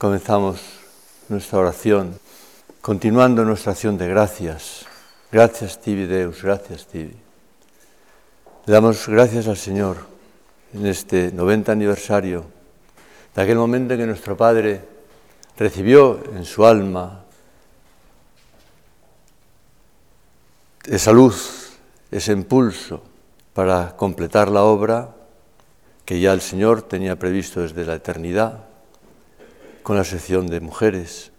comenzamos nuestra oración, continuando nuestra acción de gracias. Gracias, Tibi Deus, gracias, Tibi. Le damos gracias al Señor en este 90 aniversario de aquel momento en que nuestro Padre recibió en su alma esa luz, ese impulso para completar la obra que ya el Señor tenía previsto desde la eternidad con la sección de mujeres.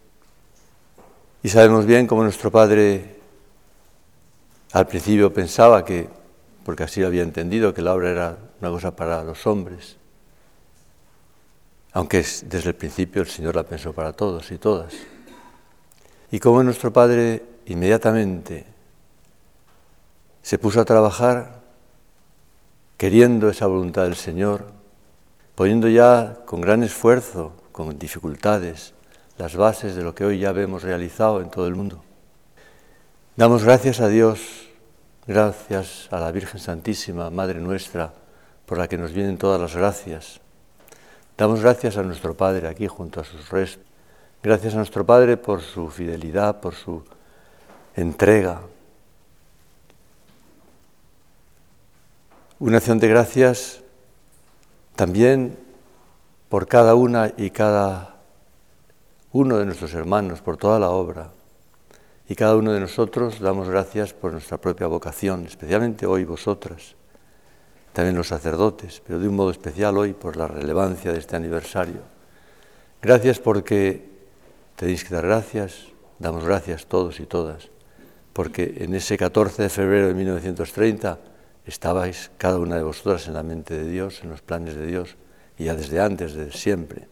Y sabemos bien cómo nuestro Padre al principio pensaba que, porque así lo había entendido, que la obra era una cosa para los hombres, aunque desde el principio el Señor la pensó para todos y todas. Y cómo nuestro Padre inmediatamente se puso a trabajar queriendo esa voluntad del Señor, poniendo ya con gran esfuerzo, con dificultades, las bases de lo que hoy ya vemos realizado en todo el mundo. Damos gracias a Dios, gracias a la Virgen Santísima, Madre nuestra, por la que nos vienen todas las gracias. Damos gracias a nuestro Padre aquí junto a sus restos. Gracias a nuestro Padre por su fidelidad, por su entrega, Una acción de gracias también por cada una y cada uno de nuestros hermanos, por toda la obra. Y cada uno de nosotros damos gracias por nuestra propia vocación, especialmente hoy vosotras, también los sacerdotes, pero de un modo especial hoy por la relevancia de este aniversario. Gracias porque tenéis que dar gracias, damos gracias todos y todas, porque en ese 14 de febrero de 1930 estabais cada una de vosotras en la mente de Dios, en los planes de Dios, ya desde antes, desde siempre.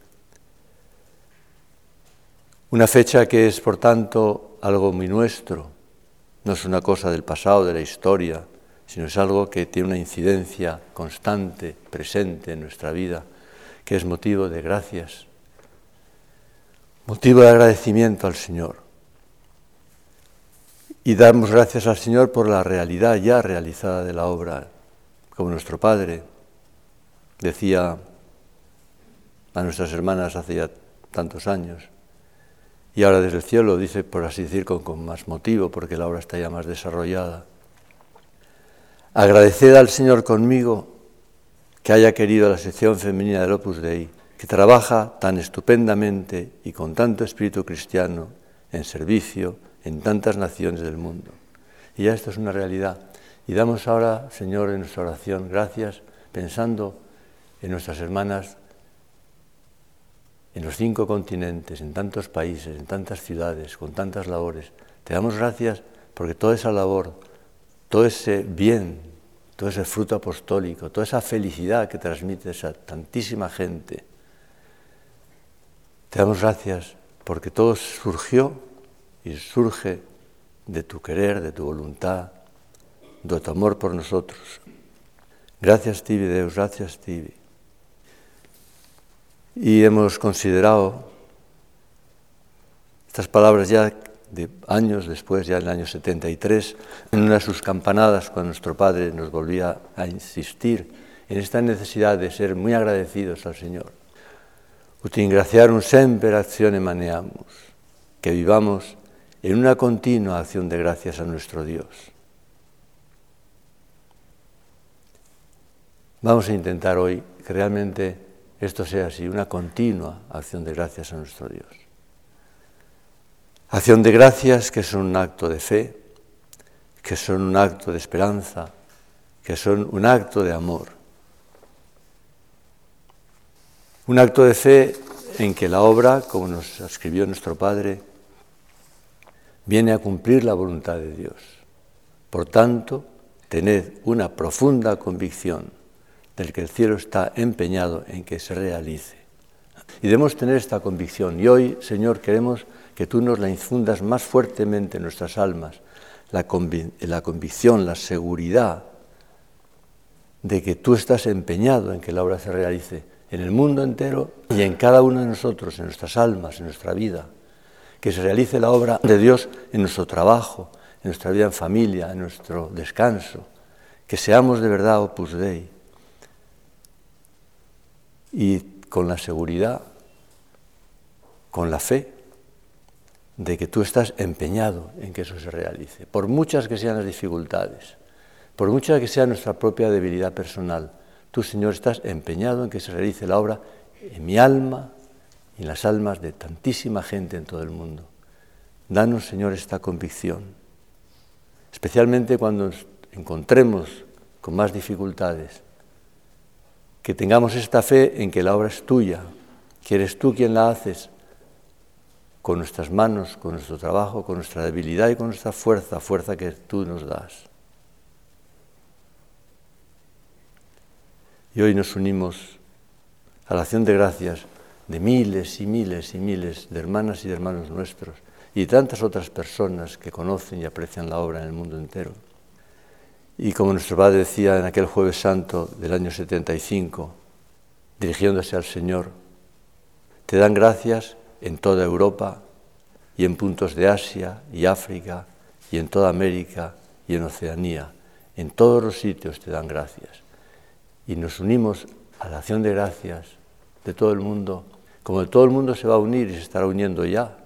Una fecha que es, por tanto, algo muy nuestro, no es una cosa del pasado, de la historia, sino es algo que tiene una incidencia constante, presente en nuestra vida, que es motivo de gracias, motivo de agradecimiento al Señor. Y damos gracias al Señor por la realidad ya realizada de la obra, como nuestro Padre decía a nuestras hermanas hace ya tantos años. Y ahora desde el cielo dice, por así decir, con, más motivo, porque la obra está ya más desarrollada. Agradeced al Señor conmigo que haya querido la sección femenina del Opus Dei, que trabaja tan estupendamente y con tanto espíritu cristiano en servicio, en tantas naciones del mundo. Y ya esto es una realidad. Y damos ahora, Señor, en nuestra oración gracias pensando en nuestras hermanas en los cinco continentes, en tantos países, en tantas ciudades, con tantas labores. Te damos gracias porque toda esa labor, todo ese bien, todo ese fruto apostólico, toda esa felicidad que transmites a tantísima gente, te damos gracias porque todo surgió y surge de tu querer, de tu voluntad, de tu amor por nosotros. Gracias, Tibi, Deus, gracias, Tibi. Y hemos considerado estas palabras ya de años después, ya en el año 73, en una de sus campanadas, cuando nuestro Padre nos volvía a insistir en esta necesidad de ser muy agradecidos al Señor. Ut ingraciarum semper actione maneamus, que vivamos en una continua acción de gracias a nuestro Dios. Vamos a intentar hoy que realmente esto sea así, una continua acción de gracias a nuestro Dios. Acción de gracias que son un acto de fe, que son un acto de esperanza, que son un acto de amor. Un acto de fe en que la obra, como nos escribió nuestro Padre, viene a cumplir la voluntad de Dios. Por tanto, tened una profunda convicción del que el cielo está empeñado en que se realice. Y debemos tener esta convicción. Y hoy, Señor, queremos que tú nos la infundas más fuertemente en nuestras almas, la, la convicción, la seguridad de que tú estás empeñado en que la obra se realice en el mundo entero y en cada uno de nosotros, en nuestras almas, en nuestra vida que se realice la obra de Dios en nuestro trabajo, en nuestra vida en familia, en nuestro descanso, que seamos de verdad opus dei. Y con la seguridad con la fe de que tú estás empeñado en que eso se realice, por muchas que sean las dificultades, por muchas que sea nuestra propia debilidad personal. Tú, Señor, estás empeñado en que se realice la obra en mi alma y en las almas de tantísima gente en todo el mundo. Danos, Señor, esta convicción, especialmente cuando nos encontremos con más dificultades, que tengamos esta fe en que la obra es tuya, que eres tú quien la haces, con nuestras manos, con nuestro trabajo, con nuestra debilidad y con nuestra fuerza, fuerza que tú nos das. Y hoy nos unimos a la acción de gracias de miles y miles y miles de hermanas y de hermanos nuestros y tantas otras personas que conocen y aprecian la obra en el mundo entero. Y como nuestro Padre decía en aquel jueves santo del año 75, dirigiéndose al Señor, te dan gracias en toda Europa y en puntos de Asia y África y en toda América y en Oceanía. En todos los sitios te dan gracias. Y nos unimos a la acción de gracias de todo el mundo, como todo el mundo se va a unir y se estará uniendo ya,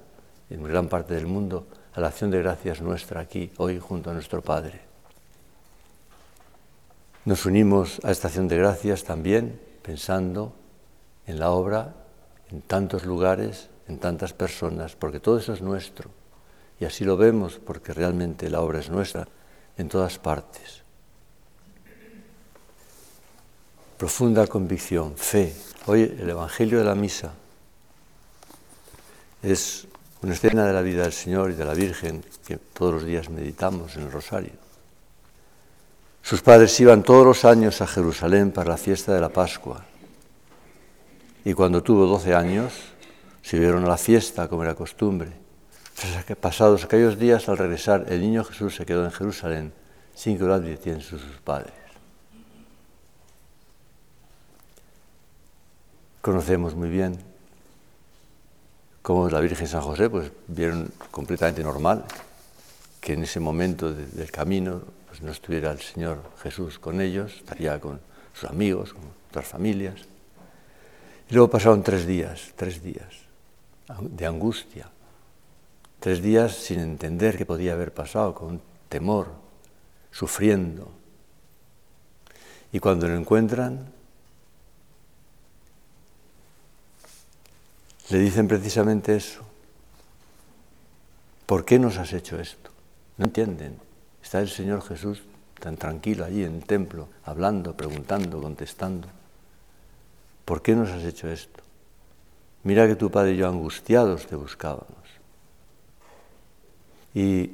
en gran parte del mundo, a la acción de gracias nuestra aquí, hoy, junto a nuestro Padre. Nos unimos a esta acción de gracias también pensando en la obra en tantos lugares, en tantas personas, porque todo eso es nuestro. Y así lo vemos porque realmente la obra es nuestra en todas partes. Profunda convicción, fe. Hoy el Evangelio de la Misa es una escena de la vida del Señor y de la Virgen que todos los días meditamos en el rosario. Sus padres iban todos los años a Jerusalén para la fiesta de la Pascua. Y cuando tuvo 12 años, vieron a la fiesta como era costumbre. Pasados aquellos días, al regresar, el niño Jesús se quedó en Jerusalén sin que lo advirtieran sus padres. Conocemos muy bien cómo la Virgen San José pues, vieron completamente normal que en ese momento del camino pues, no estuviera el Señor Jesús con ellos, estaría con sus amigos, con otras familias. Y luego pasaron tres días, tres días de angustia, tres días sin entender qué podía haber pasado, con temor, sufriendo. Y cuando lo encuentran, le dicen precisamente eso. ¿Por qué nos has hecho esto? No entienden. Está el Señor Jesús tan tranquilo allí en el templo, hablando, preguntando, contestando. ¿Por qué nos has hecho esto? Mira que tu padre y yo angustiados te buscábamos. Y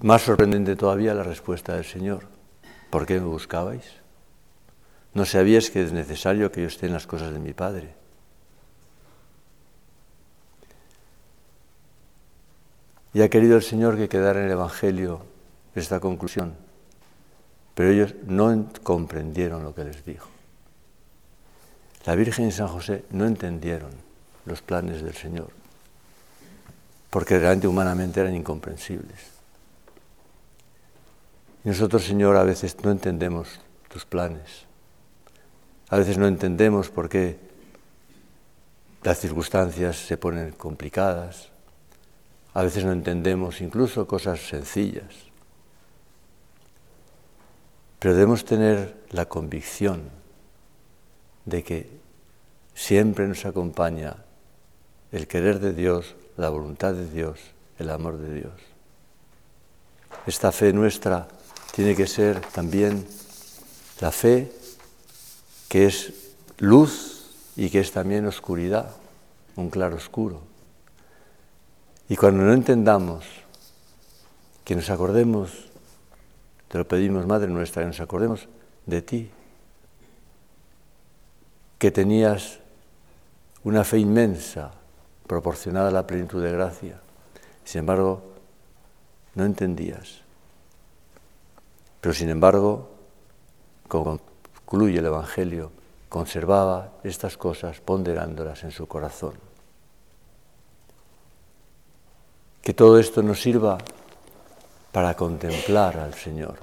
más sorprendente todavía la respuesta del Señor. ¿Por qué me buscabais? ¿No sabíais que es necesario que yo esté en las cosas de mi Padre? Y ha querido el Señor que quedara en el Evangelio esta conclusión, pero ellos no comprendieron lo que les dijo. La Virgen y San José no entendieron los planes del Señor, porque realmente humanamente eran incomprensibles. Y nosotros, Señor, a veces no entendemos tus planes. A veces no entendemos por qué las circunstancias se ponen complicadas. A veces no entendemos incluso cosas sencillas. Pero debemos tener la convicción de que siempre nos acompaña el querer de Dios, la voluntad de Dios, el amor de Dios. Esta fe nuestra tiene que ser también la fe que es luz y que es también oscuridad, un claro oscuro. Y cuando no entendamos, que nos acordemos, te lo pedimos, Madre nuestra, que nos acordemos de ti, que tenías una fe inmensa, proporcionada a la plenitud de gracia. Sin embargo, no entendías. Pero sin embargo, como concluye el Evangelio, conservaba estas cosas ponderándolas en su corazón. Que todo esto nos sirva para contemplar al Señor,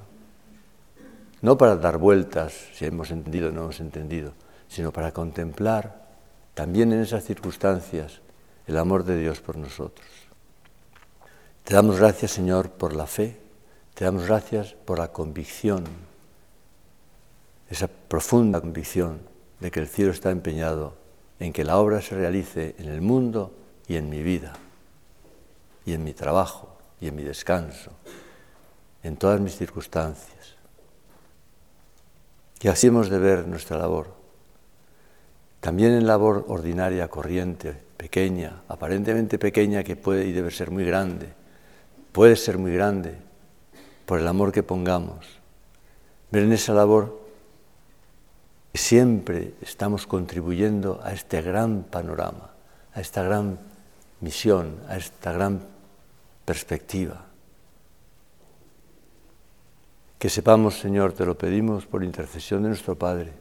no para dar vueltas si hemos entendido o no hemos entendido, sino para contemplar también en esas circunstancias el amor de Dios por nosotros. Te damos gracias, Señor, por la fe, te damos gracias por la convicción, esa profunda convicción de que el cielo está empeñado en que la obra se realice en el mundo y en mi vida, y en mi trabajo, y en mi descanso, en todas mis circunstancias. Y así hemos de ver nuestra labor. También en labor ordinaria, corriente, pequeña, aparentemente pequeña, que puede y debe ser muy grande, puede ser muy grande por el amor que pongamos. Ver en esa labor que siempre estamos contribuyendo a este gran panorama, a esta gran misión, a esta gran perspectiva. Que sepamos, Señor, te lo pedimos por intercesión de nuestro Padre,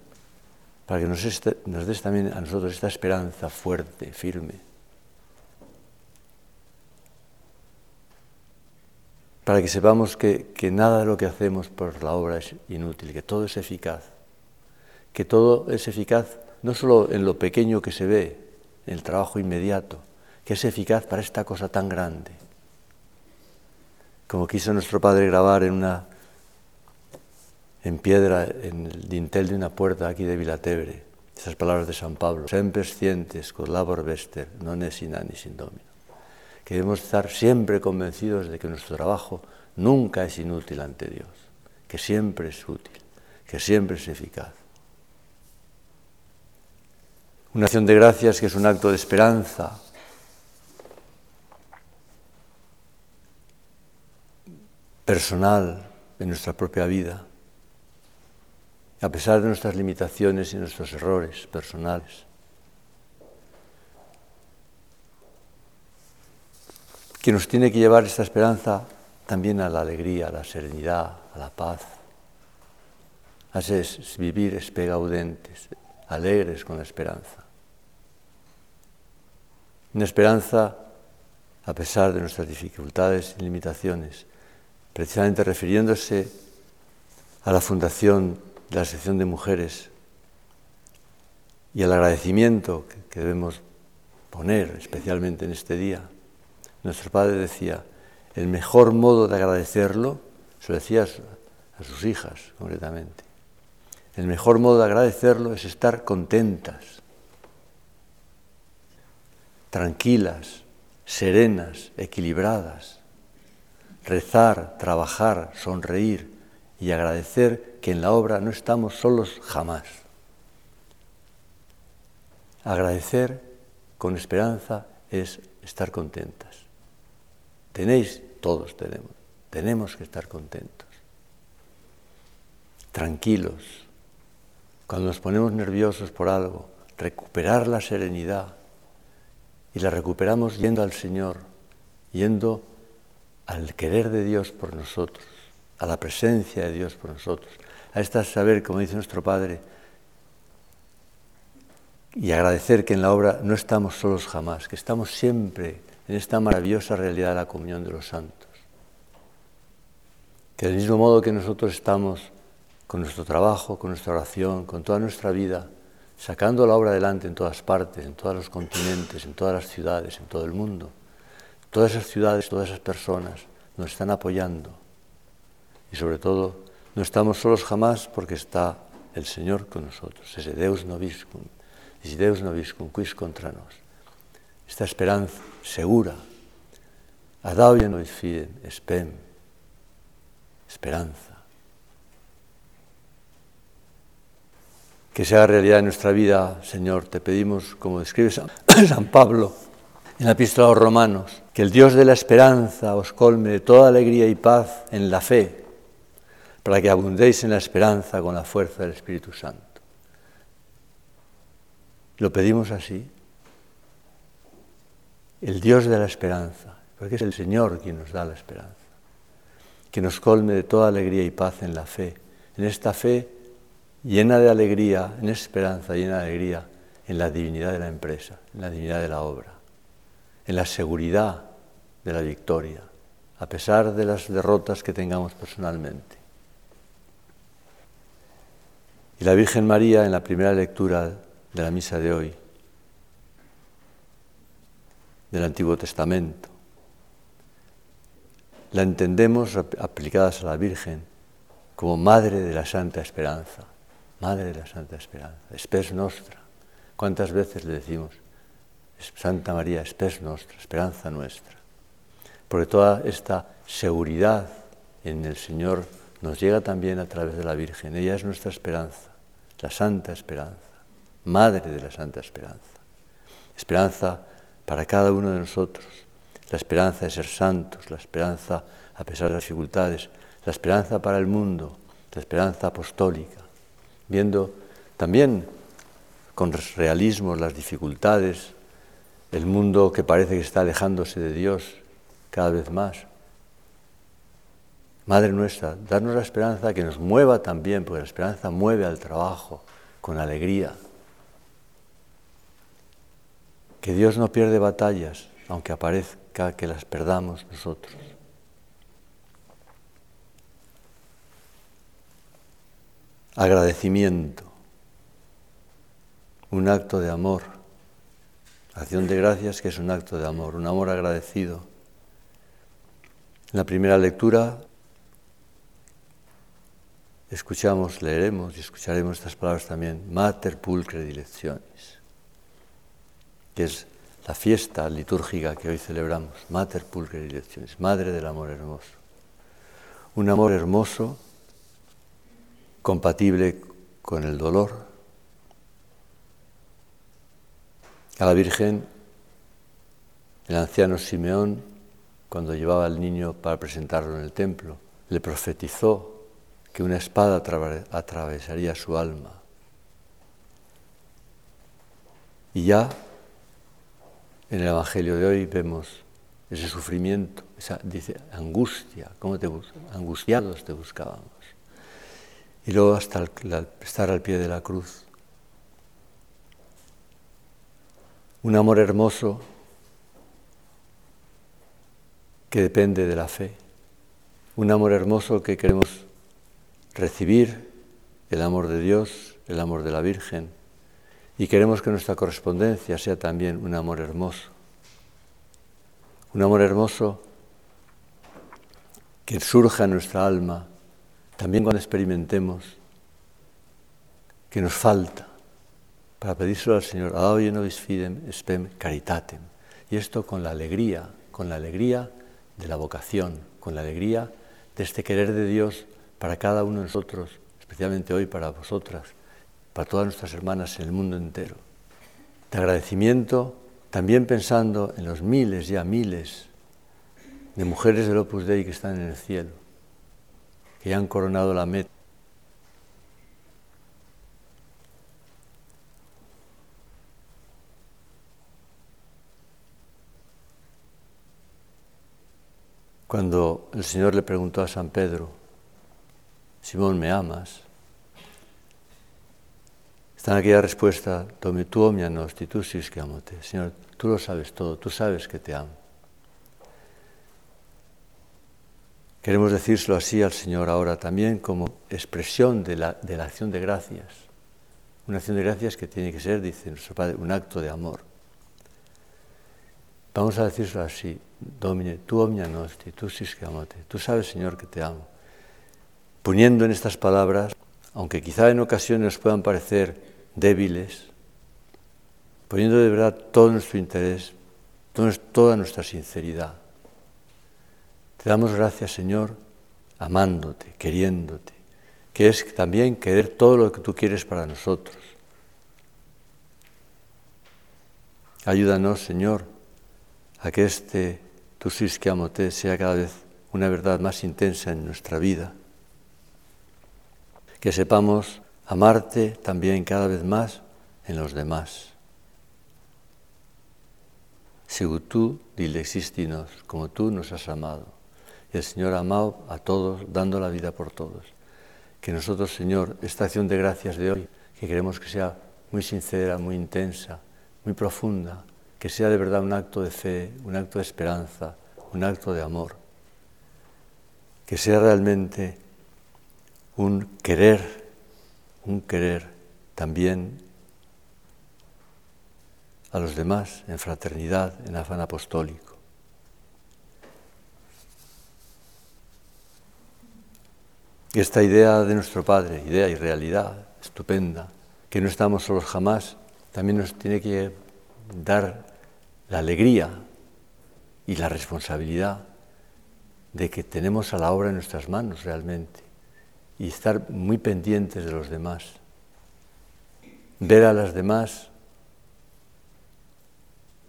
para que nos, este, nos des también a nosotros esta esperanza fuerte, firme. Para que sepamos que, que nada de lo que hacemos por la obra es inútil, que todo es eficaz, que todo es eficaz no solo en lo pequeño que se ve, en el trabajo inmediato, que es eficaz para esta cosa tan grande. Como quiso nuestro Padre grabar en una en piedra en el dintel de una puerta aquí de Vilatebre, esas palabras de San Pablo, sempre scientes con labor vester, non es in sin domino. Que debemos estar siempre convencidos de que nuestro trabajo nunca es inútil ante Dios, que siempre es útil, que siempre es eficaz. Una acción de gracias que es un acto de esperanza, personal en nuestra propia vida a pesar de nuestras limitaciones y nuestros errores personales. Que nos tiene que llevar esta esperanza también a la alegría, a la serenidad, a la paz. Es, vivir espegaudentes, alegres con la esperanza. Una esperanza a pesar de nuestras dificultades y limitaciones, precisamente refiriéndose a la fundación de la sección de mujeres y el agradecimiento que debemos poner especialmente en este día. Nuestro padre decía, el mejor modo de agradecerlo, se lo decía a sus hijas concretamente, el mejor modo de agradecerlo es estar contentas, tranquilas, serenas, equilibradas, rezar, trabajar, sonreír y agradecer que en la obra no estamos solos jamás. Agradecer con esperanza es estar contentas. Tenéis, todos tenemos, tenemos que estar contentos. Tranquilos. Cuando nos ponemos nerviosos por algo, recuperar la serenidad. Y la recuperamos yendo al Señor, yendo al querer de Dios por nosotros, a la presencia de Dios por nosotros, a esta saber, como dice nuestro Padre, y agradecer que en la obra no estamos solos jamás, que estamos siempre en esta maravillosa realidad de la comunión de los santos. Que del mismo modo que nosotros estamos con nuestro trabajo, con nuestra oración, con toda nuestra vida, sacando la obra adelante en todas partes, en todos los continentes, en todas las ciudades, en todo el mundo, todas esas ciudades, todas esas personas nos están apoyando y sobre todo no estamos solos jamás porque está el Señor con nosotros, ese Deus noviscum, ese Deus noviscum quis contra nos. Esta esperanza segura, adauia nos fiden, espem, esperanza. Que sea realidad en nuestra vida, Señor, te pedimos, como describe San, San Pablo en la epístola a los romanos, que el Dios de la esperanza os colme de toda alegría y paz en la fe para que abundéis en la esperanza con la fuerza del Espíritu Santo. Lo pedimos así. El Dios de la esperanza, porque es el Señor quien nos da la esperanza, que nos colme de toda alegría y paz en la fe, en esta fe llena de alegría, en esperanza llena de alegría, en la divinidad de la empresa, en la divinidad de la obra, en la seguridad de la victoria, a pesar de las derrotas que tengamos personalmente. Y la Virgen María en la primera lectura de la misa de hoy del Antiguo Testamento. La entendemos aplicadas a la Virgen como Madre de la Santa Esperanza, Madre de la Santa Esperanza, Espes Nostra. ¿Cuántas veces le decimos, Santa María, Espes Nostra, Esperanza nuestra? Porque toda esta seguridad en el Señor nos llega también a través de la Virgen. Ella es nuestra esperanza, la Santa Esperanza, Madre de la Santa Esperanza. Esperanza para cada uno de nosotros, la esperanza de ser santos, la esperanza a pesar de las dificultades, la esperanza para el mundo, la esperanza apostólica, viendo también con realismo las dificultades, el mundo que parece que está alejándose de Dios cada vez más. Madre nuestra, darnos la esperanza que nos mueva también, porque la esperanza mueve al trabajo con alegría. Que Dios no pierde batallas, aunque aparezca que las perdamos nosotros. Agradecimiento, un acto de amor. Acción de gracias que es un acto de amor, un amor agradecido. En la primera lectura escuchamos, leeremos y escucharemos estas palabras también, Mater Pulcre Dilecciones, que es la fiesta litúrgica que hoy celebramos, Mater Pulcre Dilecciones, Madre del Amor Hermoso. Un amor hermoso, compatible con el dolor. A la Virgen, el anciano Simeón, cuando llevaba al niño para presentarlo en el templo, le profetizó que una espada atravesaría su alma. Y ya en el Evangelio de hoy vemos ese sufrimiento, esa dice angustia, ¿cómo te angustiados te buscábamos. Y luego hasta estar al pie de la cruz. Un amor hermoso que depende de la fe. Un amor hermoso que queremos recibir el amor de Dios, el amor de la Virgen, y queremos que nuestra correspondencia sea también un amor hermoso. Un amor hermoso que surja en nuestra alma, también cuando experimentemos que nos falta, para pedírselo al Señor, ad nobis fidem spem caritatem. Y esto con la alegría, con la alegría de la vocación, con la alegría de este querer de Dios para cada uno de nosotros, especialmente hoy para vosotras, para todas nuestras hermanas en el mundo entero. De agradecimiento, también pensando en los miles, ya miles, de mujeres del Opus Dei que están en el cielo, que ya han coronado la meta. Cuando el Señor le preguntó a San Pedro, Simón, ¿me amas? Está en aquella respuesta, tú tú sí que amote. Señor, tú lo sabes todo, tú sabes que te amo. Queremos decírselo así al Señor ahora también como expresión de la, de la acción de gracias. Una acción de gracias que tiene que ser, dice nuestro Padre, un acto de amor. Vamos a decírselo así, Domine, tú omnia nosti, tú sí que amote. Tú sabes, Señor, que te amo poniendo en estas palabras, aunque quizá en ocasiones puedan parecer débiles, poniendo de verdad todo nuestro interés, toda nuestra sinceridad. Te damos gracias, Señor, amándote, queriéndote, que es también querer todo lo que tú quieres para nosotros. Ayúdanos, Señor, a que este tu que amote sea cada vez una verdad más intensa en nuestra vida que sepamos amarte también cada vez más en los demás. Según tú, dile existinos, como tú nos has amado. Y el Señor ha amado a todos, dando la vida por todos. Que nosotros, Señor, esta acción de gracias de hoy, que queremos que sea muy sincera, muy intensa, muy profunda, que sea de verdad un acto de fe, un acto de esperanza, un acto de amor, que sea realmente un querer, un querer también a los demás en fraternidad, en afán apostólico. Y esta idea de nuestro Padre, idea y realidad estupenda, que no estamos solos jamás, también nos tiene que dar la alegría y la responsabilidad de que tenemos a la obra en nuestras manos realmente y estar muy pendientes de los demás. Ver a las demás,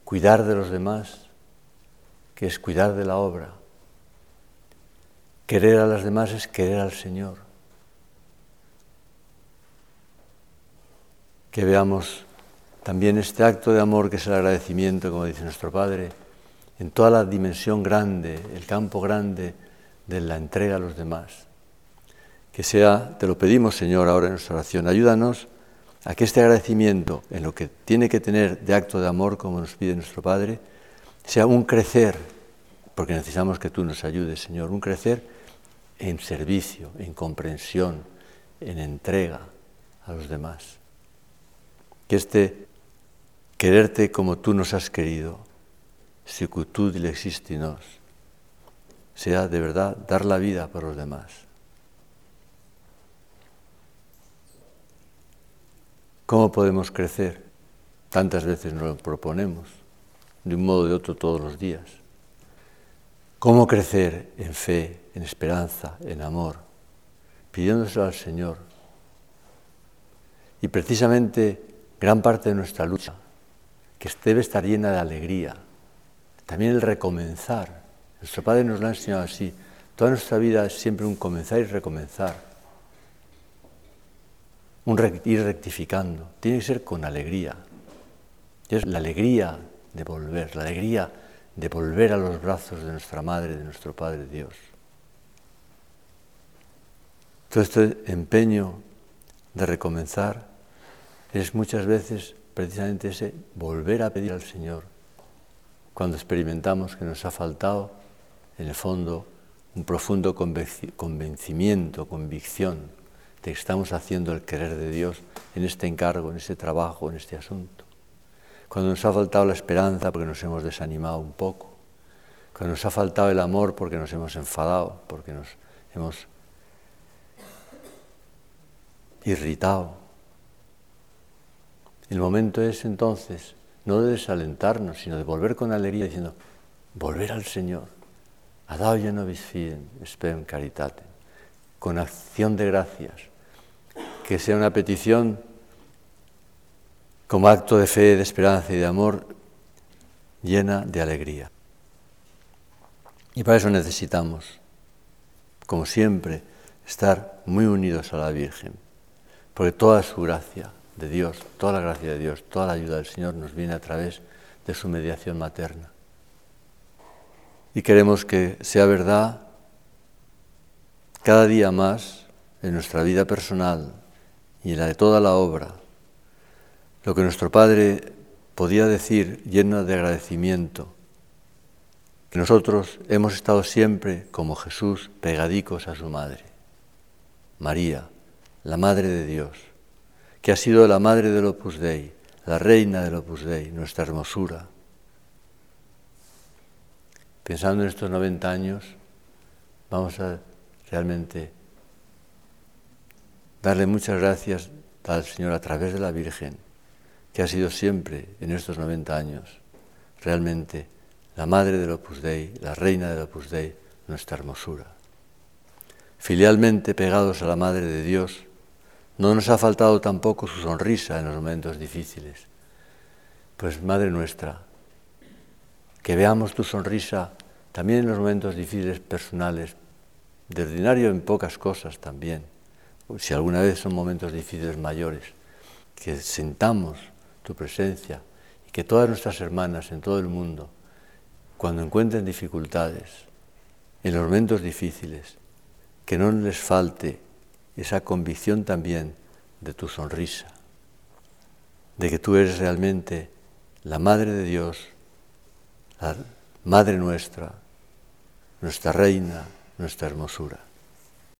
cuidar de los demás, que es cuidar de la obra. Querer a las demás es querer al Señor. Que veamos también este acto de amor que es el agradecimiento, como dice nuestro Padre, en toda la dimensión grande, el campo grande de la entrega a los demás. Que sea, te lo pedimos Señor ahora en nuestra oración, ayúdanos a que este agradecimiento en lo que tiene que tener de acto de amor, como nos pide nuestro Padre, sea un crecer, porque necesitamos que tú nos ayudes, Señor, un crecer en servicio, en comprensión, en entrega a los demás. Que este quererte como tú nos has querido, sicutud existinos, sea de verdad dar la vida por los demás. ¿Cómo podemos crecer? Tantas veces nos lo proponemos, de un modo o de otro todos los días. ¿Cómo crecer en fe, en esperanza, en amor? Pidiéndoselo al Señor. Y precisamente gran parte de nuestra lucha, que debe estar llena de alegría, también el recomenzar. Nuestro Padre nos lo ha enseñado así. Toda nuestra vida es siempre un comenzar y recomenzar. Ir rectificando. Tiene que ser con alegría. es la alegría de volver, la alegría de volver a los brazos de nuestra Madre, de nuestro Padre Dios. Todo este empeño de recomenzar es muchas veces precisamente ese volver a pedir al Señor cuando experimentamos que nos ha faltado, en el fondo, un profundo convencimiento, convicción que estamos haciendo el querer de Dios en este encargo, en este trabajo, en este asunto. Cuando nos ha faltado la esperanza porque nos hemos desanimado un poco. Cuando nos ha faltado el amor porque nos hemos enfadado, porque nos hemos irritado. El momento es entonces no de desalentarnos, sino de volver con alegría diciendo, volver al Señor. Adao nobis fiden, spem caritatem. Con acción de gracias. Que sea una petición como acto de fe, de esperanza y de amor llena de alegría. Y para eso necesitamos, como siempre, estar muy unidos a la Virgen, porque toda su gracia, de Dios, toda la gracia de Dios, toda la ayuda del Señor nos viene a través de su mediación materna. Y queremos que sea verdad cada día más en nuestra vida personal y la de toda la obra, lo que nuestro Padre podía decir lleno de agradecimiento, que nosotros hemos estado siempre como Jesús pegadicos a su Madre, María, la Madre de Dios que ha sido la madre del Opus Dei, la reina del Opus Dei, nuestra hermosura. Pensando en estos 90 años, vamos a realmente darle muchas gracias al Señor a través de la Virgen, que ha sido siempre en estos 90 años realmente la madre del Opus Dei, la reina del Opus Dei, nuestra hermosura. Filialmente pegados a la Madre de Dios, no nos ha faltado tampoco su sonrisa en los momentos difíciles. Pues Madre nuestra, que veamos tu sonrisa también en los momentos difíciles personales, de ordinario en pocas cosas también, si alguna vez son momentos difíciles mayores, que sentamos tu presencia y que todas nuestras hermanas en todo el mundo, cuando encuentren dificultades, en los momentos difíciles, que no les falte esa convicción también de tu sonrisa, de que tú eres realmente la Madre de Dios, la Madre nuestra, nuestra Reina, nuestra hermosura.